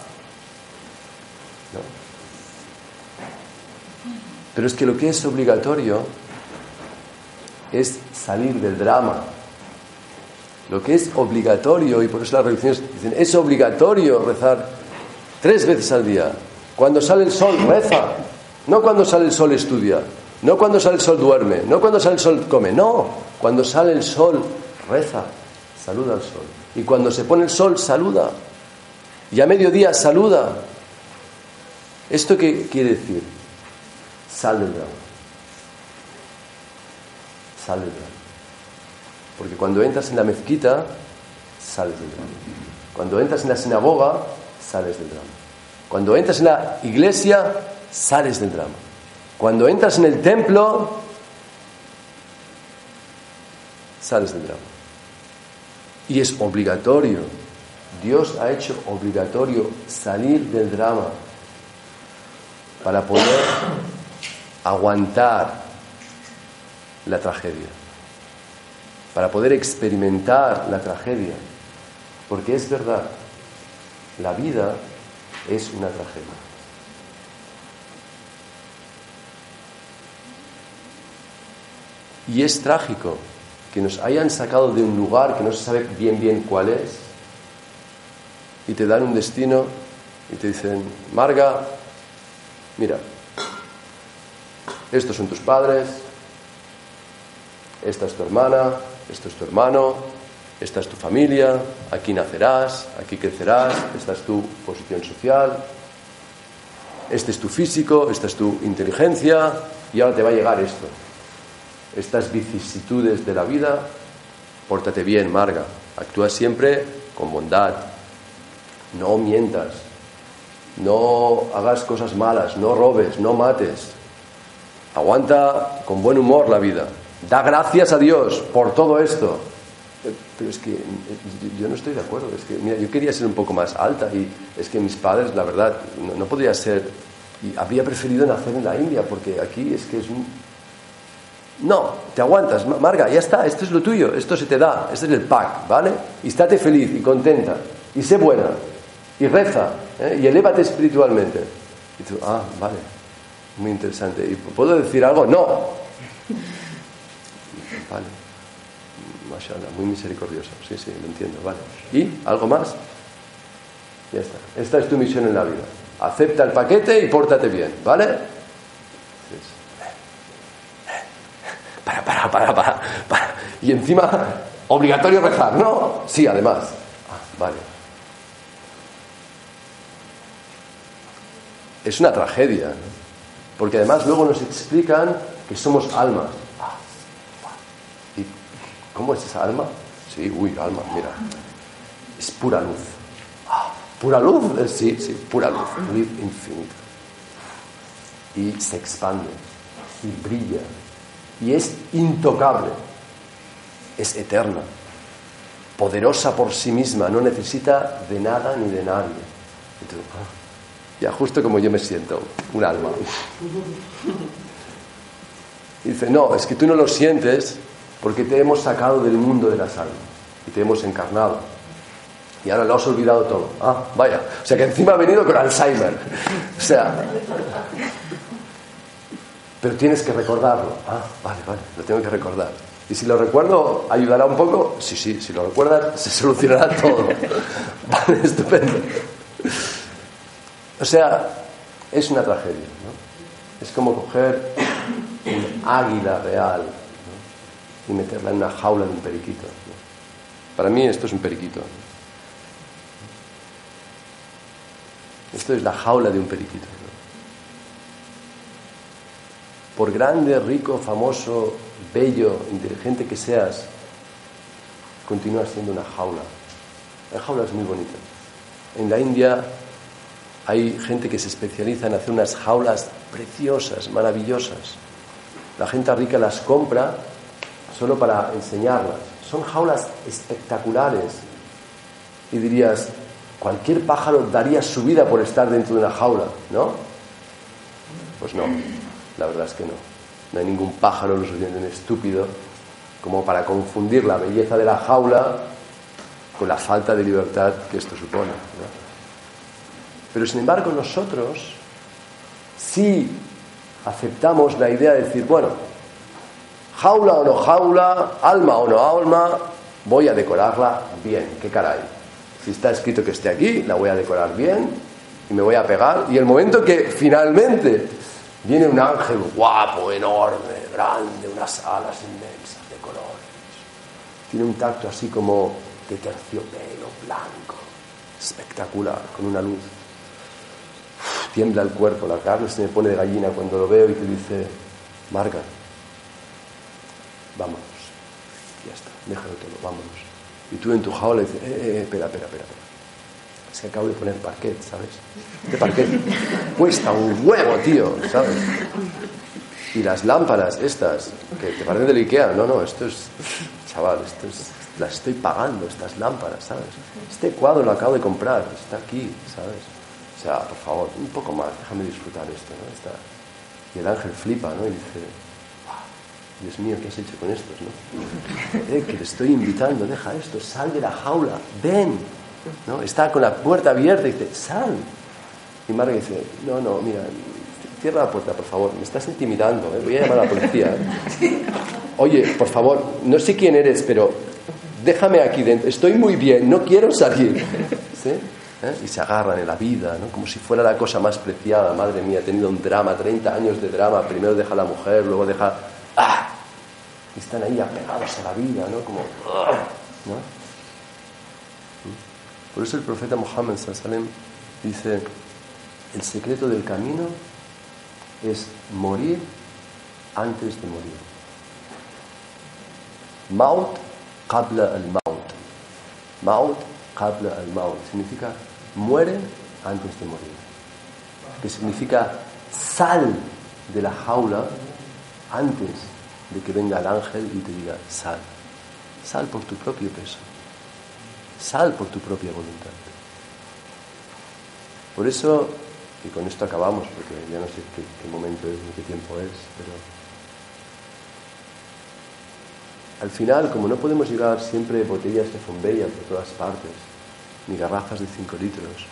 [SPEAKER 2] Pero es que lo que es obligatorio es salir del drama. Lo que es obligatorio, y por eso las religiones dicen, es obligatorio rezar Tres veces al día. Cuando sale el sol, reza. No cuando sale el sol, estudia. No cuando sale el sol, duerme. No cuando sale el sol, come. No. Cuando sale el sol, reza. Saluda al sol. Y cuando se pone el sol, saluda. Y a mediodía, saluda. ¿Esto qué quiere decir? Sal del drama. sal del drama. Porque cuando entras en la mezquita, sales del drama. Cuando entras en la sinagoga, sales del drama. Cuando entras en la iglesia, sales del drama. Cuando entras en el templo, sales del drama. Y es obligatorio. Dios ha hecho obligatorio salir del drama para poder aguantar la tragedia, para poder experimentar la tragedia. Porque es verdad, la vida es una tragedia. Y es trágico que nos hayan sacado de un lugar que no se sabe bien bien cuál es y te dan un destino y te dicen, Marga, mira, estos son tus padres, esta es tu hermana, esto es tu hermano, esta es tu familia, aquí nacerás, aquí crecerás, esta es tu posición social, este es tu físico, esta es tu inteligencia y ahora te va a llegar esto. Estas vicisitudes de la vida, pórtate bien, Marga, actúa siempre con bondad, no mientas, no hagas cosas malas, no robes, no mates. Aguanta con buen humor la vida. Da gracias a Dios por todo esto. Pero es que yo no estoy de acuerdo. Es que, mira, yo quería ser un poco más alta y es que mis padres, la verdad, no, podría ser. Y habría preferido nacer en la India porque aquí es que es un. No, te aguantas, Marga, ya está, esto es lo tuyo, esto se te da, este es el pack, ¿vale? Y estate feliz y contenta y sé buena y reza ¿eh? y elévate espiritualmente. Y tú, ah, vale, muy interesante. ¿Y puedo decir algo? No. <laughs> Vale. Muy misericordioso. Sí, sí, lo entiendo, vale. ¿Y algo más? Ya está. Esta es tu misión en la vida. Acepta el paquete y pórtate bien, ¿vale? Para, para, para, para, para. Y encima, obligatorio rezar, ¿no? Sí, además. Ah, vale. es una tragedia, porque además luego nos explican que somos almas. ¿Y cómo es esa alma? Sí, uy, alma, mira. Es pura luz. ¿Pura luz? Eh, sí, sí, pura luz. Luz infinita. Y se expande, y brilla, y es intocable, es eterna, poderosa por sí misma, no necesita de nada ni de nadie. Ah, ya justo como yo me siento, un alma. <laughs> dice, no, es que tú no lo sientes porque te hemos sacado del mundo de las almas y te hemos encarnado. Y ahora lo has olvidado todo. Ah, vaya. O sea que encima ha venido con Alzheimer. O sea. Pero tienes que recordarlo. Ah, vale, vale, lo tengo que recordar. Y si lo recuerdo, ¿ayudará un poco? Sí, sí, si lo recuerdas, se solucionará todo. <laughs> Vale, estupendo. O sea, es una tragedia. ¿no? Es como coger un águila real y meterla en una jaula de un periquito. Para mí esto es un periquito. Esto es la jaula de un periquito. Por grande, rico, famoso, bello, inteligente que seas, continúas siendo una jaula. La jaula es muy bonita. En la India hay gente que se especializa en hacer unas jaulas preciosas, maravillosas. La gente rica las compra solo para enseñarlas. Son jaulas espectaculares. Y dirías, cualquier pájaro daría su vida por estar dentro de una jaula, ¿no? Pues no, la verdad es que no. No hay ningún pájaro lo suficientemente estúpido como para confundir la belleza de la jaula con la falta de libertad que esto supone. Pero sin embargo nosotros sí aceptamos la idea de decir, bueno, jaula o no jaula, alma o no alma, voy a decorarla bien, qué caray. Si está escrito que esté aquí, la voy a decorar bien y me voy a pegar. Y el momento que finalmente viene un ángel guapo, enorme, grande, unas alas inmensas de colores, tiene un tacto así como de terciopelo blanco, espectacular, con una luz tiembla el cuerpo, la carne se me pone de gallina cuando lo veo y te dice, Marga, vamos, déjalo todo, vámonos. Y tú en tu jaula dices, eh, eh, espera, espera, espera, espera. Es que acabo de poner parquet, ¿sabes? Este parquet <laughs> cuesta un huevo, tío, ¿sabes? Y las lámparas estas, que te parecen del Ikea, no, no, esto es, chaval, esto es, las estoy pagando, estas lámparas, ¿sabes? Este cuadro lo acabo de comprar, está aquí, ¿sabes? O sea, por favor, un poco más, déjame disfrutar esto, ¿no? Está... Y el ángel flipa, ¿no? Y dice, Dios mío, ¿qué has hecho con estos, no? Eh, que te estoy invitando, deja esto, sal de la jaula, ven, ¿no? Está con la puerta abierta y dice, sal. Y Marga dice, no, no, mira, cierra la puerta, por favor, me estás intimidando, ¿eh? voy a llamar a la policía. Oye, por favor, no sé quién eres, pero déjame aquí dentro, estoy muy bien, no quiero salir. ¿Eh? Y se agarran en la vida, como si fuera la cosa más preciada. Madre mía, he tenido un drama, 30 años de drama. Primero deja a la mujer, luego deja. ¡Ah! Están ahí apegados a la vida, ¿no? Como. ¡ah! ¿no? Por eso el profeta Mohammed Salem dice: el secreto del camino es morir antes de morir. Maut qabla al-maut. Maut qabla al-maut. Significa muere antes de morir. Que significa sal de la jaula antes de que venga el ángel y te diga sal. Sal por tu propio peso. Sal por tu propia voluntad. Por eso, y con esto acabamos, porque ya no sé qué, momento es ni qué tiempo es, pero al final, como no podemos llevar siempre botellas de Fombella por todas partes, ni garrafas de 5 litros,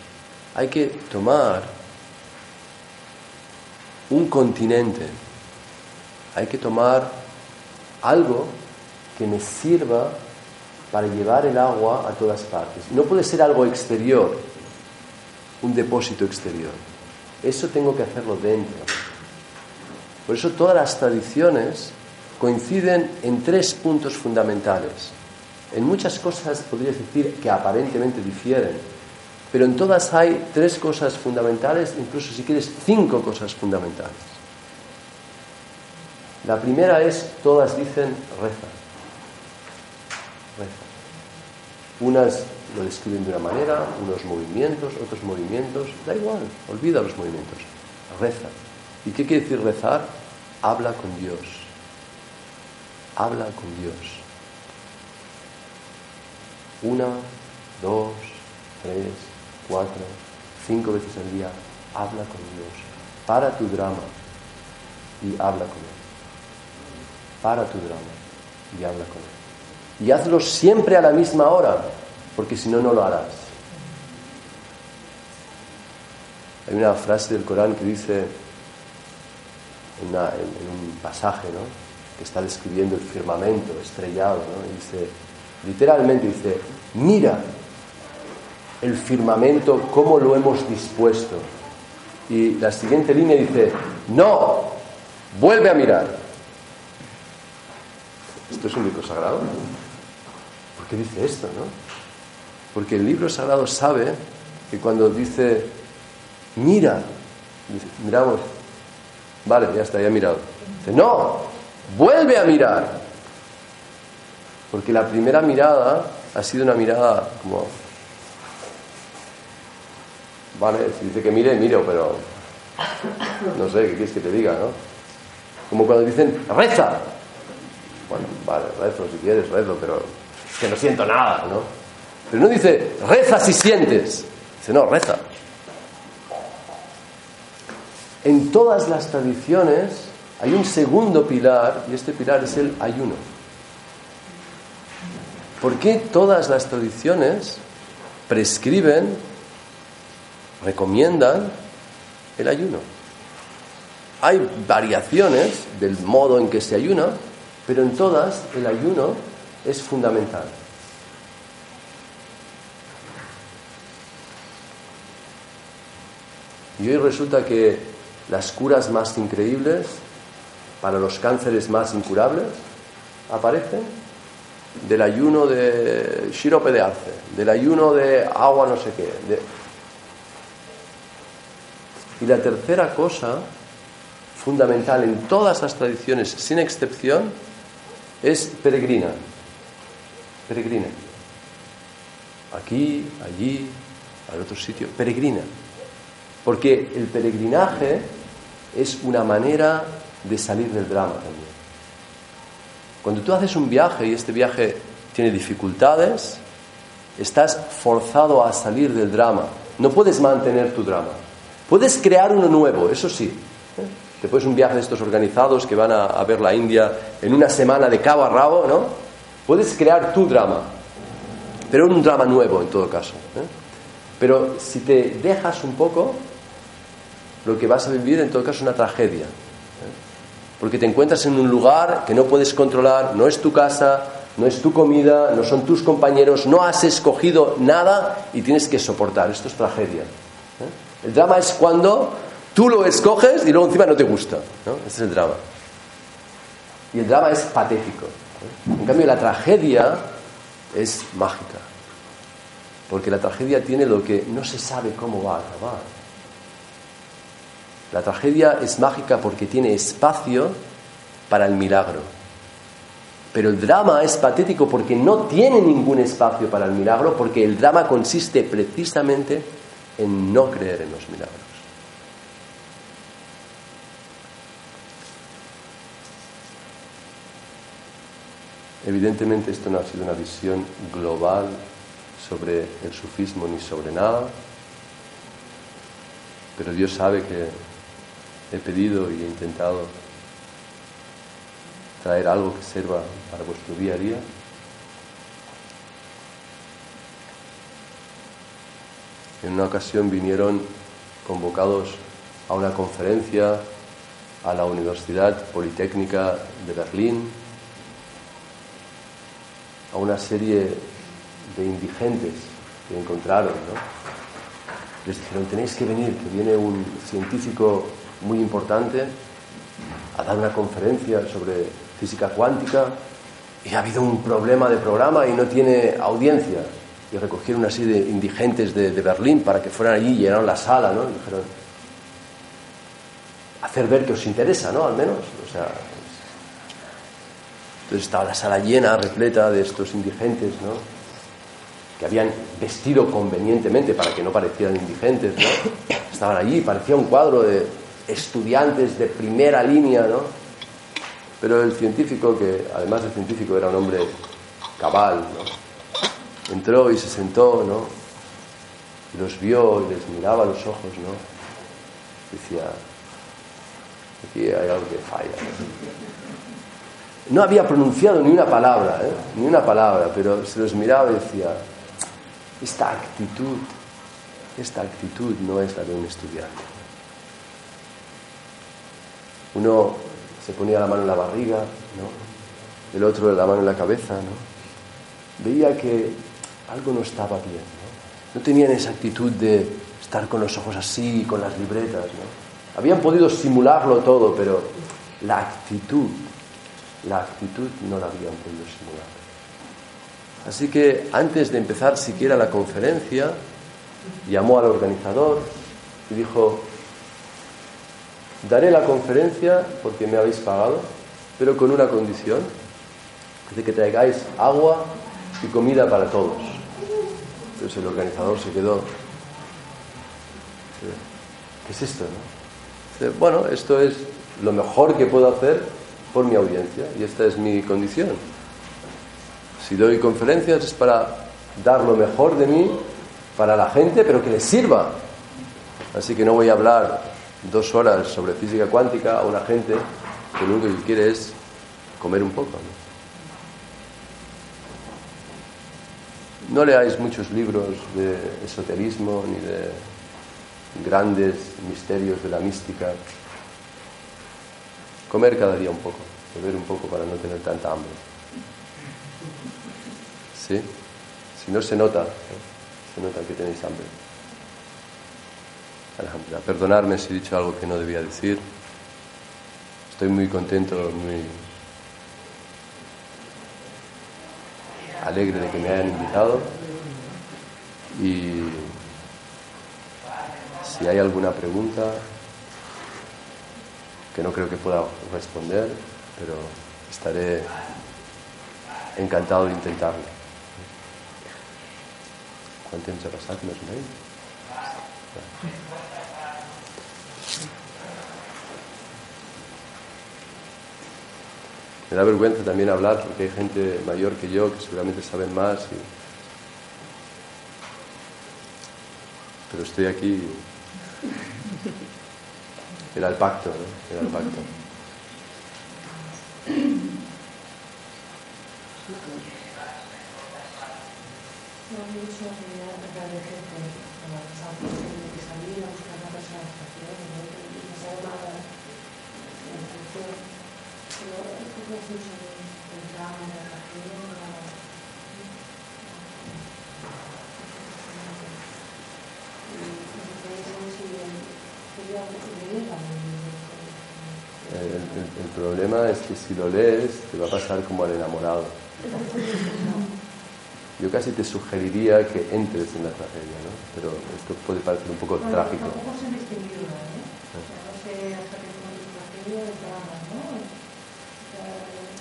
[SPEAKER 2] hay que tomar un continente, hay que tomar algo que me sirva para llevar el agua a todas partes. No puede ser algo exterior, un depósito exterior. Eso tengo que hacerlo dentro. Por eso todas las tradiciones coinciden en tres puntos fundamentales. En muchas cosas podrías decir que aparentemente difieren, pero en todas hay tres cosas fundamentales, incluso si quieres cinco cosas fundamentales. La primera es, todas dicen reza. Reza. Unas lo describen de una manera, unos movimientos, otros movimientos, da igual, olvida los movimientos. Reza. ¿Y qué quiere decir rezar? Habla con Dios habla con Dios. Una, dos, tres, cuatro, cinco veces al día, habla con Dios. Para tu drama y habla con Él. Para tu drama y habla con Él. Y hazlo siempre a la misma hora, porque si no, no lo harás. Hay una frase del Corán que dice, en, un pasaje, ¿no? que está describiendo el firmamento estrellado, ¿no? dice, literalmente dice, mira el firmamento, cómo lo hemos dispuesto. Y la siguiente línea dice, no, vuelve a mirar. ¿Esto es un libro sagrado? ¿Por qué dice esto, no? Porque el libro sagrado sabe que cuando dice, mira, miramos, vale, ya está, ya he mirado. Dice, no, vuelve a mirar. Porque la primera mirada ha sido una mirada como... Vale, si dice que mire, miro, pero no sé, ¿qué quieres que te diga, no? Como cuando dicen, reza. Bueno, vale, rezo si quieres, rezo, pero es que no siento nada, ¿no? Pero no dice, reza si sientes. Dice, no, reza. En todas las tradiciones hay un segundo pilar y este pilar es el ayuno. ¿Por qué todas las tradiciones prescriben, recomiendan el ayuno? Hay variaciones del modo en que se ayuna, pero en todas el ayuno es fundamental. Y hoy resulta que las curas más increíbles para los cánceres más incurables aparecen del ayuno de sirope de arce, del ayuno de agua no sé qué. Y la tercera cosa fundamental en todas las tradiciones, sin excepción, es peregrina. peregrina. Aquí, allí, al otro sitio, peregrina. Porque el peregrinaje es una manera de salir del drama también. Cuando tú haces un viaje y este viaje tiene dificultades, estás forzado a salir del drama. No puedes mantener tu drama. Puedes crear uno nuevo, eso sí. Después un viaje de estos organizados que van a, ver la India en una semana de cabo a rabo, ¿no? Puedes crear tu drama, pero un drama nuevo en todo caso. ¿eh? Pero si te dejas un poco, lo que vas a vivir en todo caso es una tragedia. ¿eh? Porque te encuentras en un lugar que no puedes controlar, no es tu casa, no es tu comida, no son tus compañeros, no has escogido nada y tienes que soportar. Esto es tragedia. ¿eh? El drama es cuando Tú lo escoges y luego encima no te gusta. ¿no? Ese es el drama. Y el drama es patético. En cambio, la tragedia es mágica. Porque la tragedia tiene lo que no se sabe cómo va a acabar. La tragedia es mágica porque tiene espacio para el milagro. Pero el drama es patético porque no tiene ningún espacio para el milagro, porque el drama consiste precisamente en no creer en los milagros. Evidentemente esto no ha sido una visión global sobre el sufismo ni sobre nada, pero Dios sabe que he pedido y he intentado traer algo que sirva para vuestro día a día. En una ocasión vinieron convocados a una conferencia a la Universidad Politécnica de Berlín a una serie de indigentes que encontraron. ¿no? Les dijeron, tenéis que venir, que viene un científico muy importante a dar una conferencia sobre física cuántica y ha habido un problema de programa y no tiene audiencia. Y recogieron una serie de indigentes de, Berlín para que fueran allí y llenaron la sala, ¿no? Y dijeron, hacer ver que os interesa, ¿no? Al menos. O sea, entonces estaba la sala llena, repleta de estos indigentes, ¿no? que habían vestido convenientemente para que no parecieran indigentes, ¿no? Estaban allí, parecía un cuadro de estudiantes de primera línea, ¿no? Pero el científico, que además de científico era un hombre cabal, ¿no? Entró y se sentó, ¿no? Y los vio y les miraba a los ojos, ¿no? Decía, aquí hay algo que falla. Había pronunciado ni una palabra, ¿eh? ni una palabra, pero se los miraba y decía, esta actitud, esta actitud no es la de un estudiante. Uno se ponía la mano en la barriga, ¿no? el otro la mano en la cabeza, ¿no? veía que algo no estaba bien. ¿no? no tenían esa actitud de estar con los ojos así, con las libretas. ¿no? Habían podido simularlo todo, pero la actitud la actitud no la habían podido simular. Así que antes de empezar siquiera la conferencia, llamó al organizador y dijo, daré la conferencia porque me habéis pagado, pero con una condición, de que traigáis agua y comida para todos. Entonces el organizador se quedó, ¿qué es esto? Bueno, esto es lo mejor que puedo hacer por mi audiencia y esta es mi condición. Si doy conferencias es para dar lo mejor de mí para la gente, pero que les sirva. Así que no voy a hablar dos horas sobre física cuántica a una gente que lo único que quiere es comer un poco. ¿no? no leáis muchos libros de esoterismo ni de grandes misterios de la mística Comer cada día un poco, beber un poco para no tener tanta hambre. ¿Sí? Si no se nota, se nota que tenéis hambre. Perdonarme si he dicho algo que no debía decir. Estoy muy contento, muy alegre de que me hayan invitado. Y si hay alguna pregunta, que no creo que pueda responder, pero estaré encantado de intentarlo. Quant temps ha passat, més o? Me da vergüenza también hablar porque hay gente mayor que yo que seguramente saben más. y- Pero estoy aquí. Era el pacto, ¿no? Era el pacto.
[SPEAKER 3] No mucho de agradecerte por la pasada de salir a buscar una persona de estación, ¿no? Y no sabe nada de la función. Pero ¿qué es mucho del drama, de la tragedia, de la... Y entonces, si quería leer también.
[SPEAKER 2] El, el- el problema es que si lo lees te va a pasar como al enamorado. Yo casi te sugeriría que entres en la tragedia, ¿no? Pero esto puede parecer un poco
[SPEAKER 3] Bueno,
[SPEAKER 2] trágico.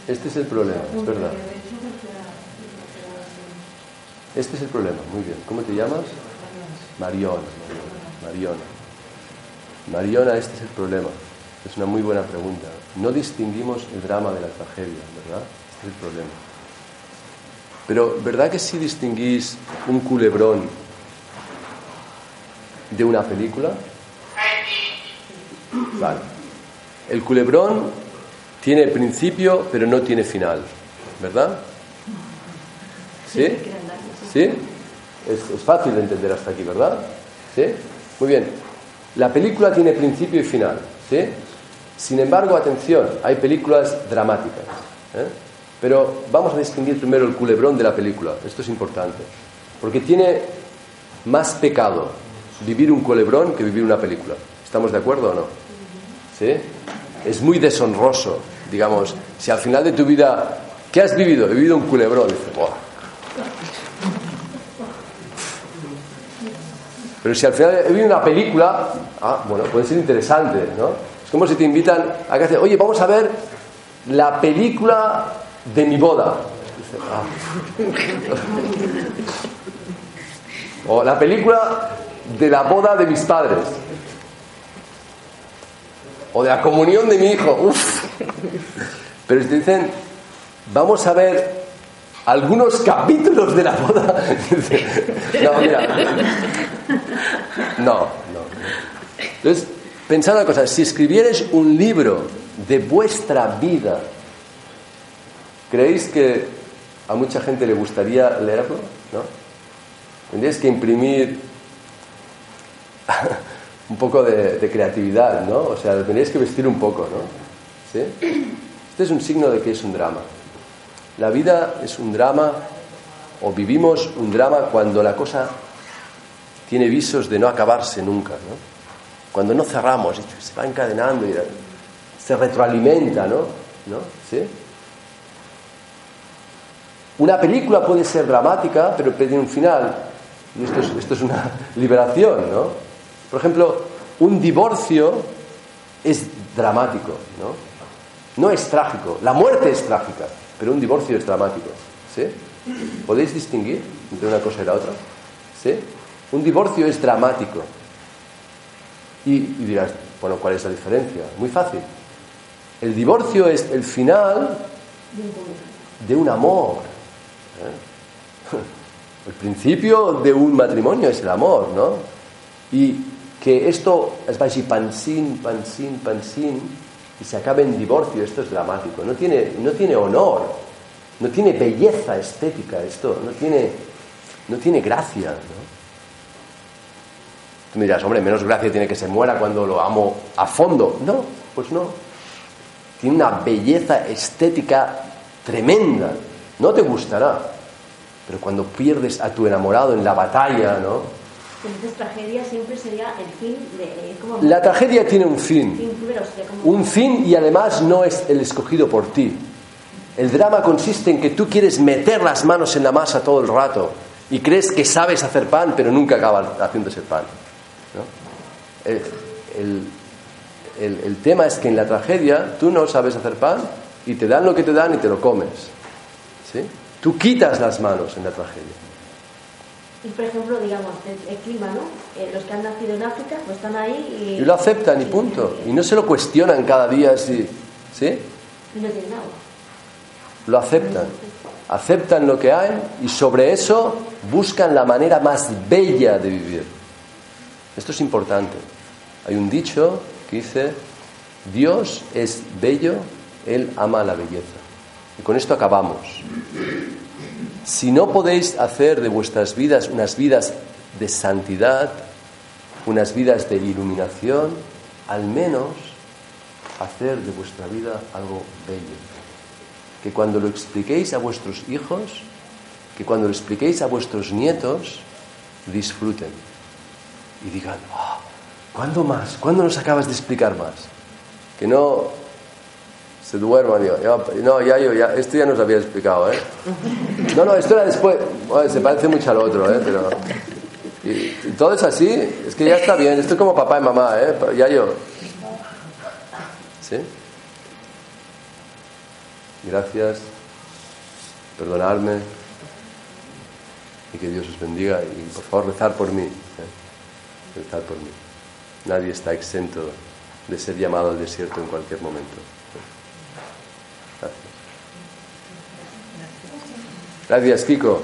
[SPEAKER 2] Este es el problema, es verdad.
[SPEAKER 3] Así.
[SPEAKER 2] Este es el problema, muy bien. ¿Cómo te llamas? Mariona. Mariona. Mariona, este es el problema. Es una muy buena pregunta. No distinguimos el drama de la tragedia, ¿verdad? Este es el problema. Pero, ¿verdad que si distinguís un culebrón de una película? Vale. El culebrón tiene principio, pero no tiene final, ¿verdad? ¿Sí? ¿Sí? Es, es fácil de entender hasta aquí, ¿verdad? ¿Sí? Muy bien. La película tiene principio y final, ¿sí? Sin embargo, atención, hay películas dramáticas. ¿eh? Pero vamos a distinguir primero el culebrón de la película. Esto es importante. Porque tiene más pecado vivir un culebrón que vivir una película. ¿Estamos de acuerdo o no? ¿Sí? Es muy deshonroso, digamos, si al final de tu vida, ¿qué has vivido? He vivido un culebrón. Dices, "Buah". Pero si al final he vivido una película, ah, bueno, puede ser interesante, ¿no? Como si te invitan a que hace, oye, vamos a ver la película de mi boda. <laughs> O la película de la boda de mis padres. O de la comunión de mi hijo. Uf. Pero si te dicen, vamos a ver algunos capítulos de la boda. <laughs> no, mira. No, no. Entonces, pensad una cosa, si escribierais un libro de vuestra vida, ¿creéis que a mucha gente le gustaría leerlo? ¿No? Tendríais que imprimir <laughs> un poco de, creatividad, ¿no? O sea, lo que vestir un poco, ¿no? ¿Sí? Este es un signo de que es un drama. La vida es un drama o vivimos un drama cuando la cosa tiene visos de no acabarse nunca, ¿no? Cuando no cerramos, se va encadenando y se retroalimenta, ¿no? ¿No? ¿Sí? Una película puede ser dramática, pero tiene un final. Y esto es, esto es una <laughs> liberación, ¿no? Por ejemplo, un divorcio es dramático, ¿no? No es trágico. La muerte es trágica, pero un divorcio es dramático. ¿Sí? ¿Podéis distinguir entre una cosa y la otra? ¿Sí? Un divorcio es dramático. Y, dirás, bueno, ¿cuál es la diferencia? Muy fácil. El divorcio es el final de un amor. ¿eh? <laughs> El principio de un matrimonio es el amor, ¿no? Y que esto es vagi pansin, pansin, pansin, y se acabe en divorcio, esto es dramático. No tiene, no tiene honor, no tiene belleza estética esto, no tiene, no tiene gracia, ¿no? Tú me dirás, hombre, menos gracia tiene que se muera cuando lo amo a fondo. No, pues no. Tiene una belleza estética tremenda. No te gustará. Pero cuando pierdes a tu enamorado en la batalla, ¿no?
[SPEAKER 4] Entonces tragedia siempre sería el fin de... Como
[SPEAKER 2] La tragedia tiene un fin.
[SPEAKER 4] fin, pero sería como...
[SPEAKER 2] Un fin y además no es el escogido por ti. El drama consiste en que tú quieres meter las manos en la masa todo el rato y crees que sabes hacer pan, pero nunca acabas haciéndose pan. ¿No? El, el- el- el tema es que en la tragedia tú no sabes hacer pan y te dan lo que te dan y te lo comes. ¿sí? Tú quitas las manos en la tragedia.
[SPEAKER 4] Y por ejemplo, digamos, el, el clima, ¿no? Eh, los que han nacido en África, pues están ahí y...
[SPEAKER 2] Y lo aceptan y punto. Y no se lo cuestionan cada día si... ¿Sí?
[SPEAKER 4] y no tienen agua.
[SPEAKER 2] Lo aceptan. Aceptan lo que hay y sobre eso buscan la manera más bella de vivir. Esto es importante. Hay un dicho que dice, Dios es bello, Él ama la belleza. Y con esto acabamos. Si no podéis hacer de vuestras vidas unas vidas de santidad, unas vidas de iluminación, al menos hacer de vuestra vida algo bello. Que cuando lo expliquéis a vuestros hijos, que cuando lo expliquéis a vuestros nietos, disfruten y digan, "Ah, ¿cuándo más? ¿Cuándo nos acabas de explicar más? Que no se duerman. Ya- no, ya yo, esto ya nos había explicado, ¿eh? No, no, esto era después. Se parece mucho al otro, ¿eh? Pero, y, todo es así, es que ya está bien. Esto es como papá y mamá, ¿eh? Ya yo. ¿Sí? Gracias. Perdonadme. Y que Dios os bendiga. Y por favor, rezar por mí. ¿eh? Rezar por mí. Nadie está exento de ser llamado al desierto en cualquier momento. Gracias. Gracias, Kiko.